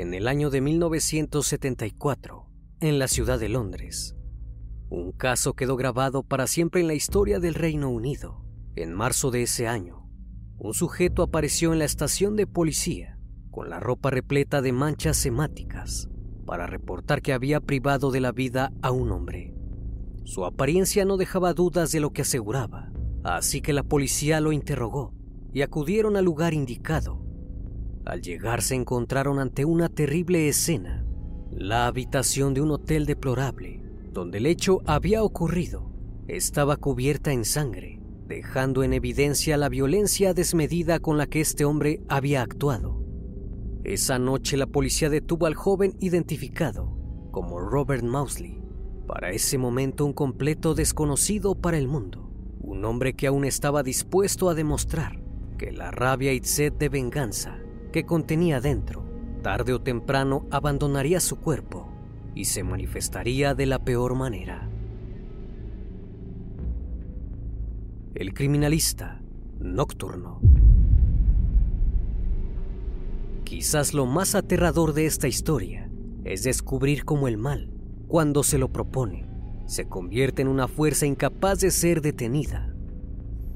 En el año de 1974, en la ciudad de Londres, un caso quedó grabado para siempre en la historia del Reino Unido. En marzo de ese año, un sujeto apareció en la estación de policía con la ropa repleta de manchas hemáticas para reportar que había privado de la vida a un hombre. Su apariencia no dejaba dudas de lo que aseguraba, así que la policía lo interrogó y acudieron al lugar indicado. Al llegar se encontraron ante una terrible escena, la habitación de un hotel deplorable, donde el hecho había ocurrido, estaba cubierta en sangre, dejando en evidencia la violencia desmedida con la que este hombre había actuado. Esa noche la policía detuvo al joven identificado como Robert Mousley, para ese momento un completo desconocido para el mundo, un hombre que aún estaba dispuesto a demostrar que la rabia y sed de venganza que contenía dentro, tarde o temprano abandonaría su cuerpo y se manifestaría de la peor manera. El criminalista nocturno. Quizás lo más aterrador de esta historia es descubrir cómo el mal, cuando se lo propone, se convierte en una fuerza incapaz de ser detenida.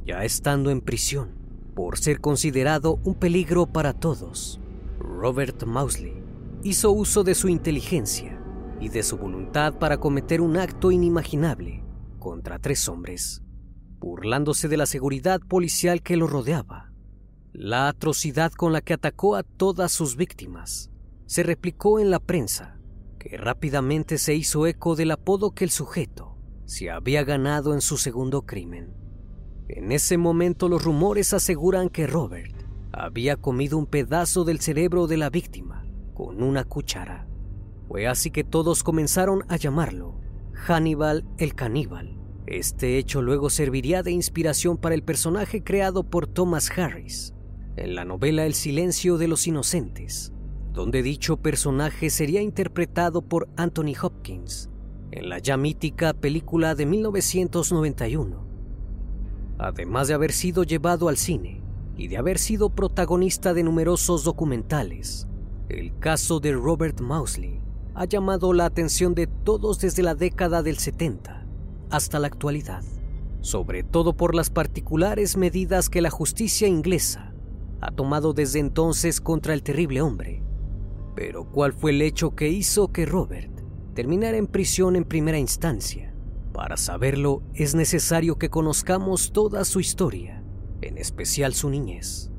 Ya estando en prisión, por ser considerado un peligro para todos, Robert Mousley hizo uso de su inteligencia y de su voluntad para cometer un acto inimaginable contra tres hombres, burlándose de la seguridad policial que lo rodeaba, la atrocidad con la que atacó a todas sus víctimas se replicó en la prensa, que rápidamente se hizo eco del apodo que el sujeto se había ganado en su segundo crimen. En ese momento los rumores aseguran que Robert había comido un pedazo del cerebro de la víctima con una cuchara. Fue así que todos comenzaron a llamarlo Hannibal el caníbal. Este hecho luego serviría de inspiración para el personaje creado por Thomas Harris en la novela El silencio de los inocentes, donde dicho personaje sería interpretado por Anthony Hopkins en la ya mítica película de 1991. Además de haber sido llevado al cine y de haber sido protagonista de numerosos documentales, el caso de Robert Mousley ha llamado la atención de todos desde la década del 70 hasta la actualidad, sobre todo por las particulares medidas que la justicia inglesa ha tomado desde entonces contra el terrible hombre. Pero ¿cuál fue el hecho que hizo que Robert terminara en prisión en primera instancia? Para saberlo es necesario que conozcamos toda su historia, en especial su niñez.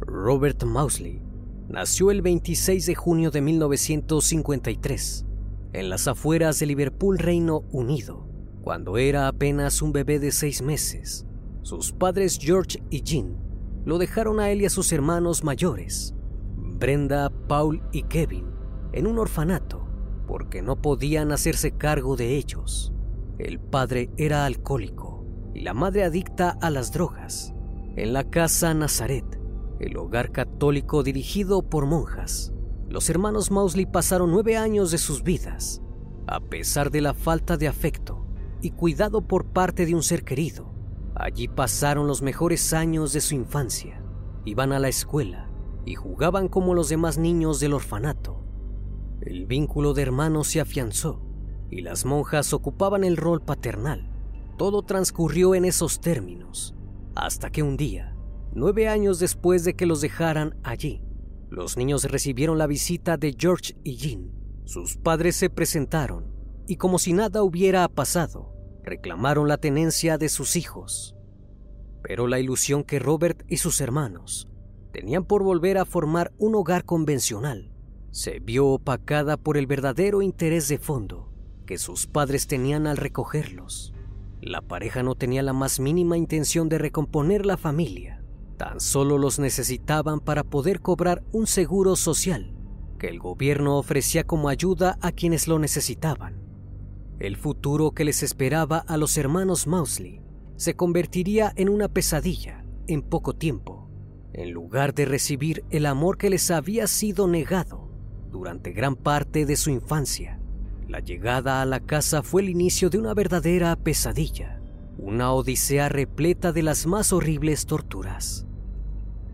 Robert Mousley nació el 26 de junio de 1953 en las afueras de Liverpool, Reino Unido. Cuando era apenas un bebé de seis meses, sus padres George y Jean lo dejaron a él y a sus hermanos mayores, Brenda, Paul y Kevin, en un orfanato porque no podían hacerse cargo de ellos. El padre era alcohólico y la madre adicta a las drogas. En la casa Nazaret, el hogar católico dirigido por monjas. Los hermanos Mousley pasaron nueve años de sus vidas, a pesar de la falta de afecto y cuidado por parte de un ser querido. Allí pasaron los mejores años de su infancia, iban a la escuela y jugaban como los demás niños del orfanato. El vínculo de hermanos se afianzó y las monjas ocupaban el rol paternal. Todo transcurrió en esos términos, hasta que un día Nueve años después de que los dejaran allí, los niños recibieron la visita de George y Jean. Sus padres se presentaron y como si nada hubiera pasado, reclamaron la tenencia de sus hijos. Pero la ilusión que Robert y sus hermanos tenían por volver a formar un hogar convencional se vio opacada por el verdadero interés de fondo que sus padres tenían al recogerlos. La pareja no tenía la más mínima intención de recomponer la familia Tan solo los necesitaban para poder cobrar un seguro social que el gobierno ofrecía como ayuda a quienes lo necesitaban. El futuro que les esperaba a los hermanos Mousley se convertiría en una pesadilla en poco tiempo, en lugar de recibir el amor que les había sido negado durante gran parte de su infancia. La llegada a la casa fue el inicio de una verdadera pesadilla, una odisea repleta de las más horribles torturas.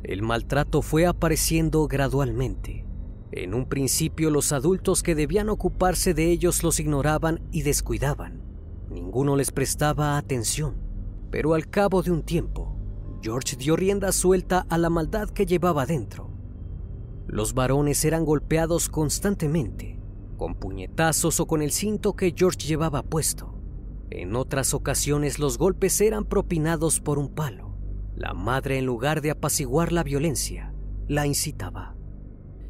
El maltrato fue apareciendo gradualmente. En un principio los adultos que debían ocuparse de ellos los ignoraban y descuidaban. Ninguno les prestaba atención. Pero al cabo de un tiempo, George dio rienda suelta a la maldad que llevaba dentro. Los varones eran golpeados constantemente, con puñetazos o con el cinto que George llevaba puesto. En otras ocasiones los golpes eran propinados por un palo. La madre, en lugar de apaciguar la violencia, la incitaba.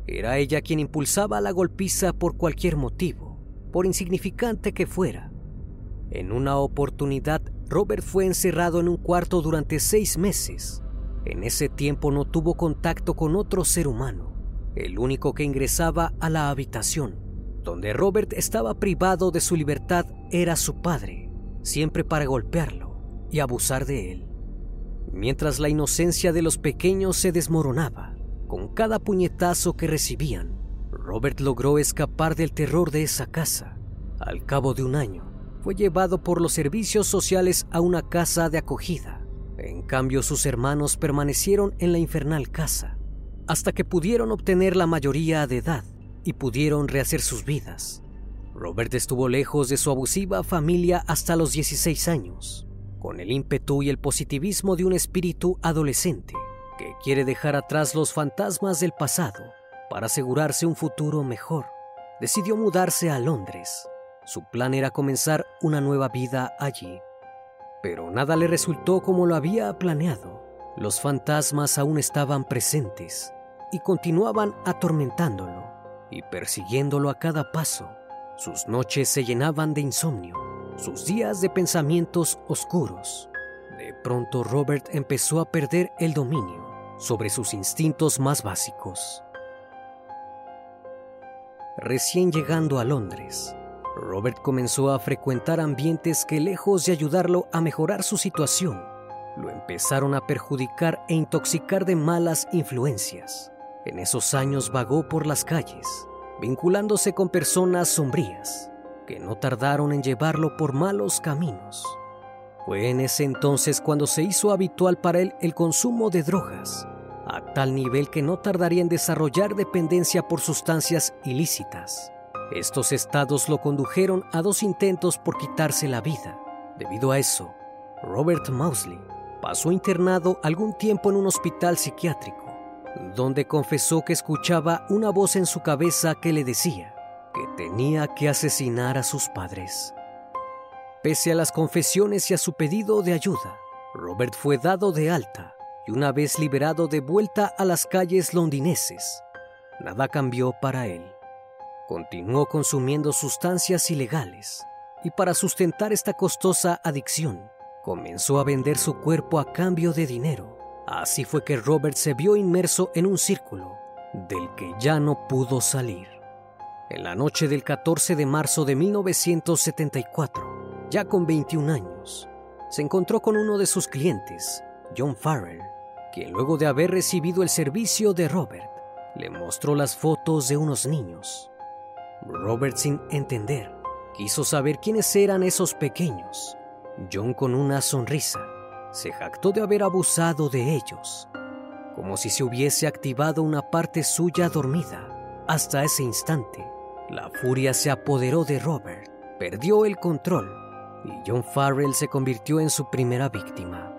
Era ella quien impulsaba la golpiza por cualquier motivo, por insignificante que fuera. En una oportunidad, Robert fue encerrado en un cuarto durante seis meses. En ese tiempo no tuvo contacto con otro ser humano. El único que ingresaba a la habitación, donde Robert estaba privado de su libertad, era su padre, siempre para golpearlo y abusar de él mientras la inocencia de los pequeños se desmoronaba con cada puñetazo que recibían. Robert logró escapar del terror de esa casa. Al cabo de un año, fue llevado por los servicios sociales a una casa de acogida. En cambio, sus hermanos permanecieron en la infernal casa hasta que pudieron obtener la mayoría de edad y pudieron rehacer sus vidas. Robert estuvo lejos de su abusiva familia hasta los 16 años con el ímpetu y el positivismo de un espíritu adolescente que quiere dejar atrás los fantasmas del pasado para asegurarse un futuro mejor. Decidió mudarse a Londres. Su plan era comenzar una nueva vida allí. Pero nada le resultó como lo había planeado. Los fantasmas aún estaban presentes y continuaban atormentándolo y persiguiéndolo a cada paso. Sus noches se llenaban de insomnio, sus días de pensamientos oscuros. De pronto Robert empezó a perder el dominio sobre sus instintos más básicos. Recién llegando a Londres, Robert comenzó a frecuentar ambientes que lejos de ayudarlo a mejorar su situación, lo empezaron a perjudicar e intoxicar de malas influencias. En esos años vagó por las calles, vinculándose con personas sombrías, que no tardaron en llevarlo por malos caminos. Fue en ese entonces cuando se hizo habitual para él el consumo de drogas, a tal nivel que no tardaría en desarrollar dependencia por sustancias ilícitas. Estos estados lo condujeron a dos intentos por quitarse la vida. Debido a eso, Robert Mousley pasó internado algún tiempo en un hospital psiquiátrico, donde confesó que escuchaba una voz en su cabeza que le decía que tenía que asesinar a sus padres. Pese a las confesiones y a su pedido de ayuda, Robert fue dado de alta y una vez liberado de vuelta a las calles londinenses, nada cambió para él. Continuó consumiendo sustancias ilegales y para sustentar esta costosa adicción, comenzó a vender su cuerpo a cambio de dinero. Así fue que Robert se vio inmerso en un círculo del que ya no pudo salir. En la noche del 14 de marzo de 1974, ya con 21 años, se encontró con uno de sus clientes, John Farrell, quien luego de haber recibido el servicio de Robert, le mostró las fotos de unos niños. Robert, sin entender, quiso saber quiénes eran esos pequeños John con una sonrisa se jactó de haber abusado de ellos, como si se hubiese activado una parte suya dormida. Hasta ese instante, la furia se apoderó de Robert, perdió el control y John Farrell se convirtió en su primera víctima.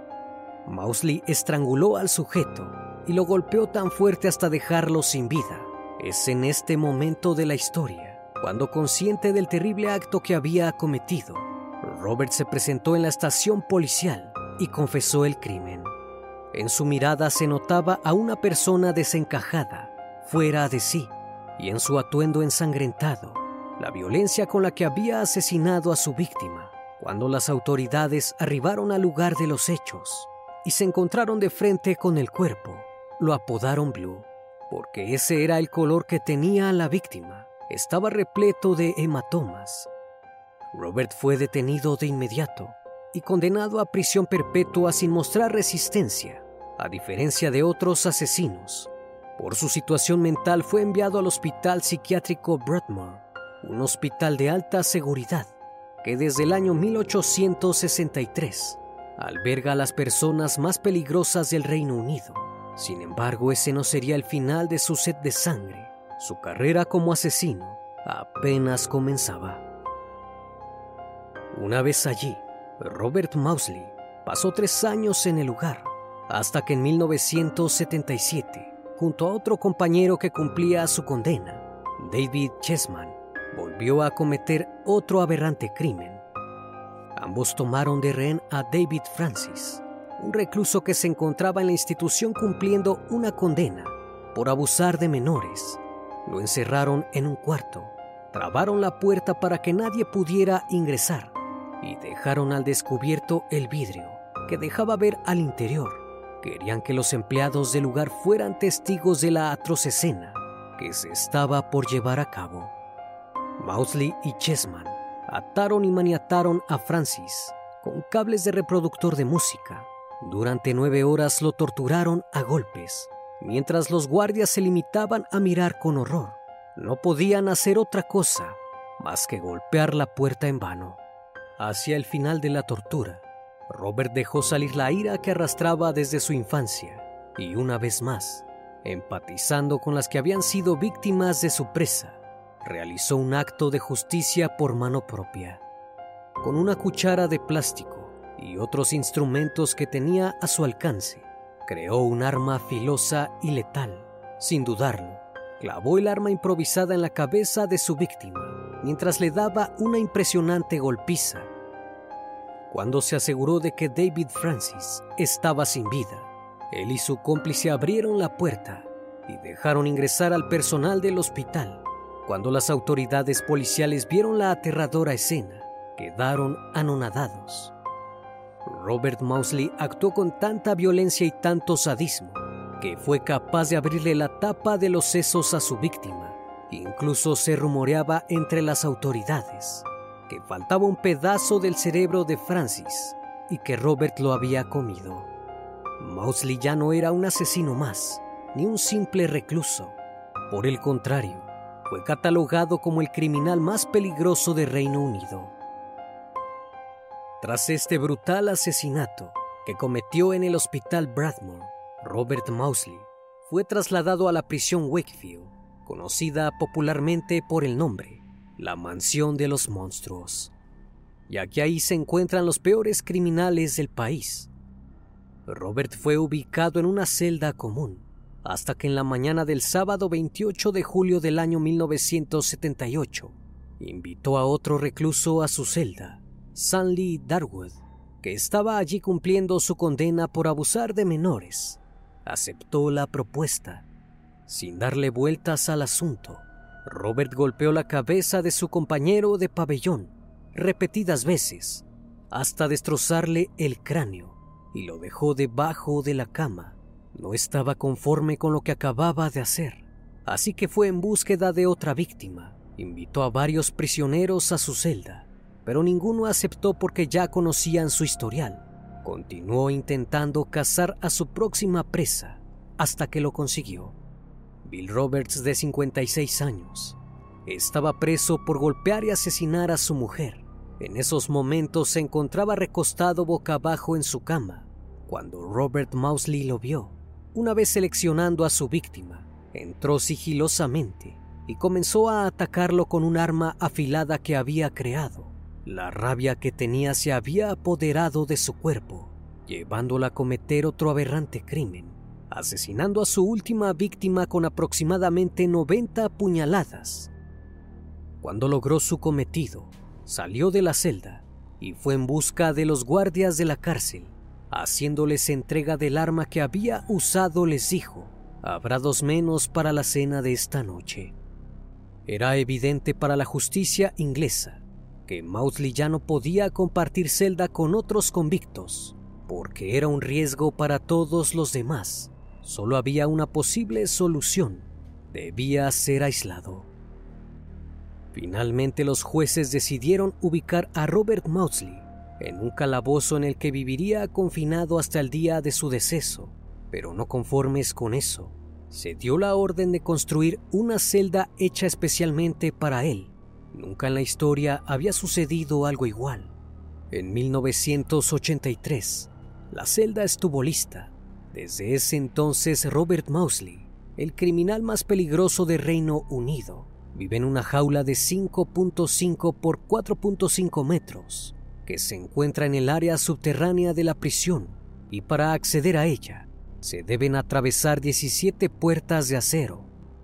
Mousley estranguló al sujeto y lo golpeó tan fuerte hasta dejarlo sin vida. Es en este momento de la historia, cuando consciente del terrible acto que había cometido, Robert se presentó en la estación policial y confesó el crimen. En su mirada se notaba a una persona desencajada, fuera de sí, y en su atuendo ensangrentado, la violencia con la que había asesinado a su víctima. Cuando las autoridades arribaron al lugar de los hechos y se encontraron de frente con el cuerpo, lo apodaron Blue, porque ese era el color que tenía la víctima. Estaba repleto de hematomas Robert fue detenido de inmediato y condenado a prisión perpetua sin mostrar resistencia, a diferencia de otros asesinos. Por su situación mental fue enviado al Hospital Psiquiátrico Broadmoor, un hospital de alta seguridad que desde el año 1863 alberga a las personas más peligrosas del Reino Unido. Sin embargo, ese no sería el final de su sed de sangre. Su carrera como asesino apenas comenzaba. Una vez allí, Robert Mousley pasó tres años en el lugar, hasta que en 1977, junto a otro compañero que cumplía su condena, David Chessman, volvió a cometer otro aberrante crimen. Ambos tomaron de rehén a David Francis, un recluso que se encontraba en la institución cumpliendo una condena por abusar de menores. Lo encerraron en un cuarto, trabaron la puerta para que nadie pudiera ingresar y dejaron al descubierto el vidrio que dejaba ver al interior. Querían que los empleados del lugar fueran testigos de la atroz escena que se estaba por llevar a cabo. Mousley y Chessman ataron y maniataron a Francis con cables de reproductor de música. Durante nueve horas lo torturaron a golpes, mientras los guardias se limitaban a mirar con horror. No podían hacer otra cosa más que golpear la puerta en vano. Hacia el final de la tortura, Robert dejó salir la ira que arrastraba desde su infancia y una vez más, empatizando con las que habían sido víctimas de su presa, realizó un acto de justicia por mano propia. Con una cuchara de plástico y otros instrumentos que tenía a su alcance, creó un arma filosa y letal. Sin dudarlo, clavó el arma improvisada en la cabeza de su víctima mientras le daba una impresionante golpiza. Cuando se aseguró de que David Francis estaba sin vida, él y su cómplice abrieron la puerta y dejaron ingresar al personal del hospital. Cuando las autoridades policiales vieron la aterradora escena, quedaron anonadados. Robert Mousley actuó con tanta violencia y tanto sadismo que fue capaz de abrirle la tapa de los sesos a su víctima. Incluso se rumoreaba entre las autoridades que faltaba un pedazo del cerebro de Francis y que Robert lo había comido. Mousley ya no era un asesino más, ni un simple recluso. Por el contrario, fue catalogado como el criminal más peligroso de Reino Unido. Tras este brutal asesinato que cometió en el hospital Bradmore, Robert Mousley fue trasladado a la prisión Wakefield, conocida popularmente por el nombre la mansión de los monstruos, ya que ahí se encuentran los peores criminales del país. Robert fue ubicado en una celda común, hasta que en la mañana del sábado 28 de julio del año 1978 invitó a otro recluso a su celda, Stanley Darwood, que estaba allí cumpliendo su condena por abusar de menores. Aceptó la propuesta, sin darle vueltas al asunto. Robert golpeó la cabeza de su compañero de pabellón repetidas veces hasta destrozarle el cráneo y lo dejó debajo de la cama. No estaba conforme con lo que acababa de hacer, así que fue en búsqueda de otra víctima. Invitó a varios prisioneros a su celda, pero ninguno aceptó porque ya conocían su historial. Continuó intentando cazar a su próxima presa hasta que lo consiguió. Bill Roberts, de 56 años, estaba preso por golpear y asesinar a su mujer. En esos momentos se encontraba recostado boca abajo en su cama, cuando Robert Mousley lo vio. Una vez seleccionando a su víctima, entró sigilosamente y comenzó a atacarlo con un arma afilada que había creado. La rabia que tenía se había apoderado de su cuerpo, llevándola a cometer otro aberrante crimen asesinando a su última víctima con aproximadamente 90 puñaladas. Cuando logró su cometido, salió de la celda y fue en busca de los guardias de la cárcel. Haciéndoles entrega del arma que había usado, les dijo, habrá dos menos para la cena de esta noche. Era evidente para la justicia inglesa que Mausley ya no podía compartir celda con otros convictos, porque era un riesgo para todos los demás Solo había una posible solución. Debía ser aislado. Finalmente los jueces decidieron ubicar a Robert Maudsley en un calabozo en el que viviría confinado hasta el día de su deceso, pero no conformes con eso, se dio la orden de construir una celda hecha especialmente para él. Nunca en la historia había sucedido algo igual. En 1983, la celda estuvo lista desde ese entonces, Robert Mousley, el criminal más peligroso de Reino Unido, vive en una jaula de 5.5 por 4.5 metros que se encuentra en el área subterránea de la prisión y para acceder a ella se deben atravesar 17 puertas de acero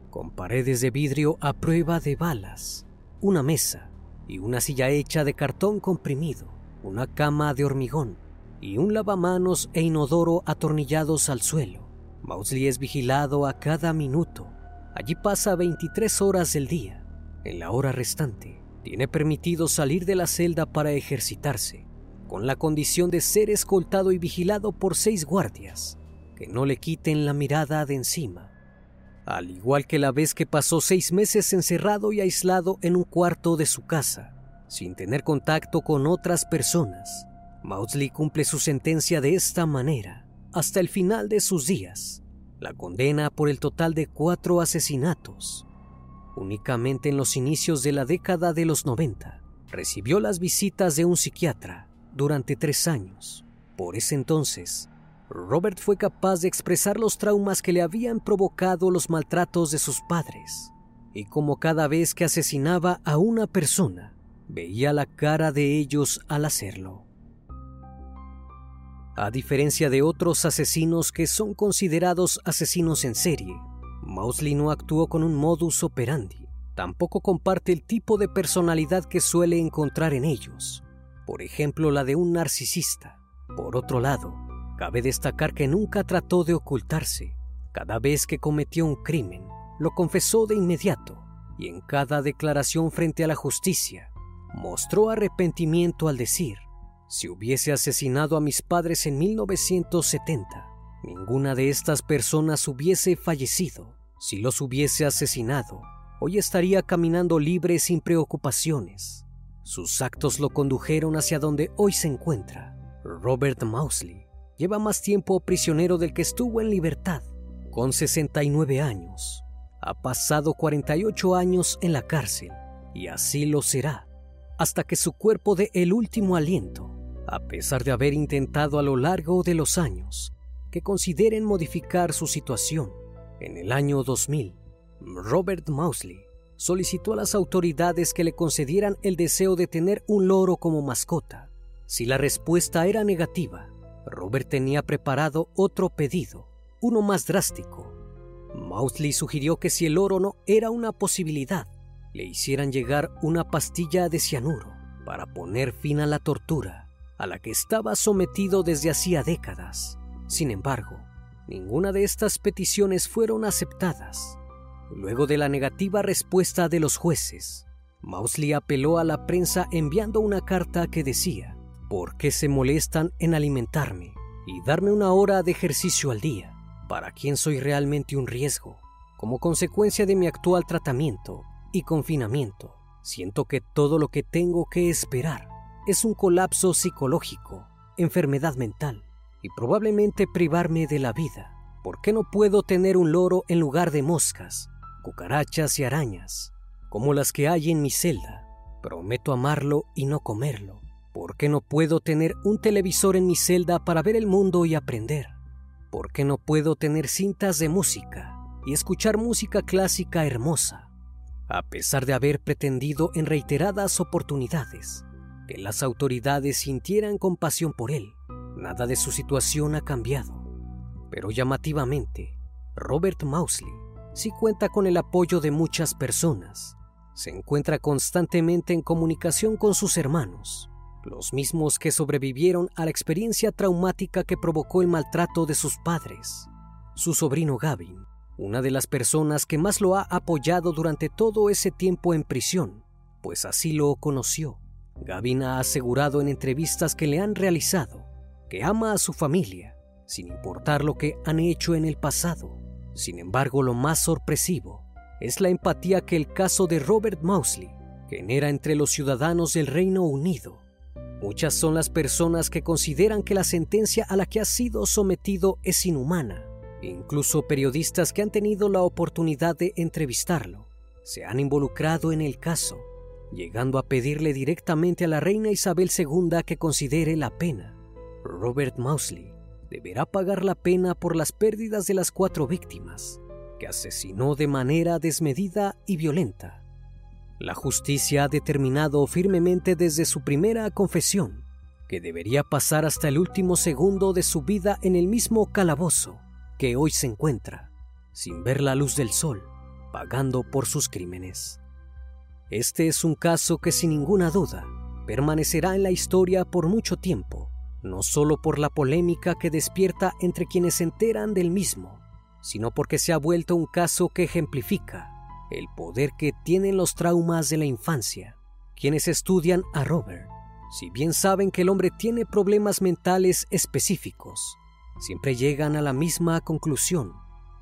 con paredes de vidrio a prueba de balas, una mesa y una silla hecha de cartón comprimido, una cama de hormigón y un lavamanos e inodoro atornillados al suelo. Mausley es vigilado a cada minuto. Allí pasa 23 horas del día. En la hora restante, tiene permitido salir de la celda para ejercitarse, con la condición de ser escoltado y vigilado por seis guardias, que no le quiten la mirada de encima. Al igual que la vez que pasó seis meses encerrado y aislado en un cuarto de su casa, sin tener contacto con otras personas, Maudsley cumple su sentencia de esta manera hasta el final de sus días. La condena por el total de cuatro asesinatos. Únicamente en los inicios de la década de los 90 recibió las visitas de un psiquiatra durante tres años. Por ese entonces, Robert fue capaz de expresar los traumas que le habían provocado los maltratos de sus padres, y como cada vez que asesinaba a una persona, veía la cara de ellos al hacerlo. A diferencia de otros asesinos que son considerados asesinos en serie, Mousley no actuó con un modus operandi. Tampoco comparte el tipo de personalidad que suele encontrar en ellos, por ejemplo la de un narcisista. Por otro lado, cabe destacar que nunca trató de ocultarse, Cada vez que cometió un crimen, lo confesó de inmediato y en cada declaración frente a la justicia mostró arrepentimiento al decir, si hubiese asesinado a mis padres en 1970, ninguna de estas personas hubiese fallecido. Si los hubiese asesinado, hoy estaría caminando libre sin preocupaciones. Sus actos lo condujeron hacia donde hoy se encuentra. Robert Mausley lleva más tiempo prisionero del que estuvo en libertad. Con 69 años, ha pasado 48 años en la cárcel y así lo será hasta que su cuerpo dé el último aliento, a pesar de haber intentado a lo largo de los años que consideren modificar su situación. En el año 2000, Robert Mausley solicitó a las autoridades que le concedieran el deseo de tener un loro como mascota. Si la respuesta era negativa, Robert tenía preparado otro pedido, uno más drástico. Mausley sugirió que si el loro no era una posibilidad, le hicieran llegar una pastilla de cianuro para poner fin a la tortura a la que estaba sometido desde hacía décadas. Sin embargo, ninguna de estas peticiones fueron aceptadas. Luego de la negativa respuesta de los jueces, Mausley apeló a la prensa enviando una carta que decía, ¿por qué se molestan en alimentarme y darme una hora de ejercicio al día? ¿Para quién soy realmente un riesgo? Como consecuencia de mi actual tratamiento, y confinamiento, siento que todo lo que tengo que esperar es un colapso psicológico, enfermedad mental y probablemente privarme de la vida. ¿Por qué no puedo tener un loro en lugar de moscas, cucarachas y arañas, como las que hay en mi celda? Prometo amarlo y no comerlo. ¿Por qué no puedo tener un televisor en mi celda para ver el mundo y aprender? ¿Por qué no puedo tener cintas de música y escuchar música clásica hermosa? a pesar de haber pretendido en reiteradas oportunidades las autoridades sintieran compasión por él. Nada de su situación ha cambiado. Pero llamativamente, Robert Mausley sí cuenta con el apoyo de muchas personas. Se encuentra constantemente en comunicación con sus hermanos, los mismos que sobrevivieron a la experiencia traumática que provocó el maltrato de sus padres. Su sobrino Gavin una de las personas que más lo ha apoyado durante todo ese tiempo en prisión, pues así lo conoció. Gavin ha asegurado en entrevistas que le han realizado que ama a su familia, sin importar lo que han hecho en el pasado. Sin embargo, lo más sorpresivo es la empatía que el caso de Robert Mausley genera entre los ciudadanos del Reino Unido. Muchas son las personas que consideran que la sentencia a la que ha sido sometido es inhumana Incluso periodistas que han tenido la oportunidad de entrevistarlo se han involucrado en el caso, llegando a pedirle directamente a la reina Isabel II que considere la pena. Robert Mausley deberá pagar la pena por las pérdidas de las cuatro víctimas, que asesinó de manera desmedida y violenta. La justicia ha determinado firmemente desde su primera confesión que debería pasar hasta el último segundo de su vida en el mismo calabozo que hoy se encuentra, sin ver la luz del sol, pagando por sus crímenes. Este es un caso que sin ninguna duda permanecerá en la historia por mucho tiempo, no solo por la polémica que despierta entre quienes se enteran del mismo, sino porque se ha vuelto un caso que ejemplifica el poder que tienen los traumas de la infancia. Quienes estudian a Robert, si bien saben que el hombre tiene problemas mentales específicos, siempre llegan a la misma conclusión.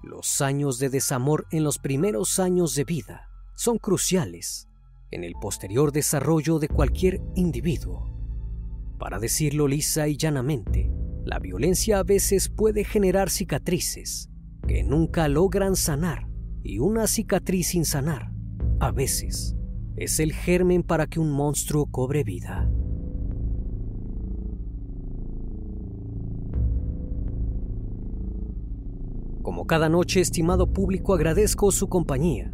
Los años de desamor en los primeros años de vida son cruciales en el posterior desarrollo de cualquier individuo. Para decirlo lisa y llanamente, la violencia a veces puede generar cicatrices que nunca logran sanar y una cicatriz sin sanar, a veces, es el germen para que un monstruo cobre vida. Como cada noche, estimado público, agradezco su compañía.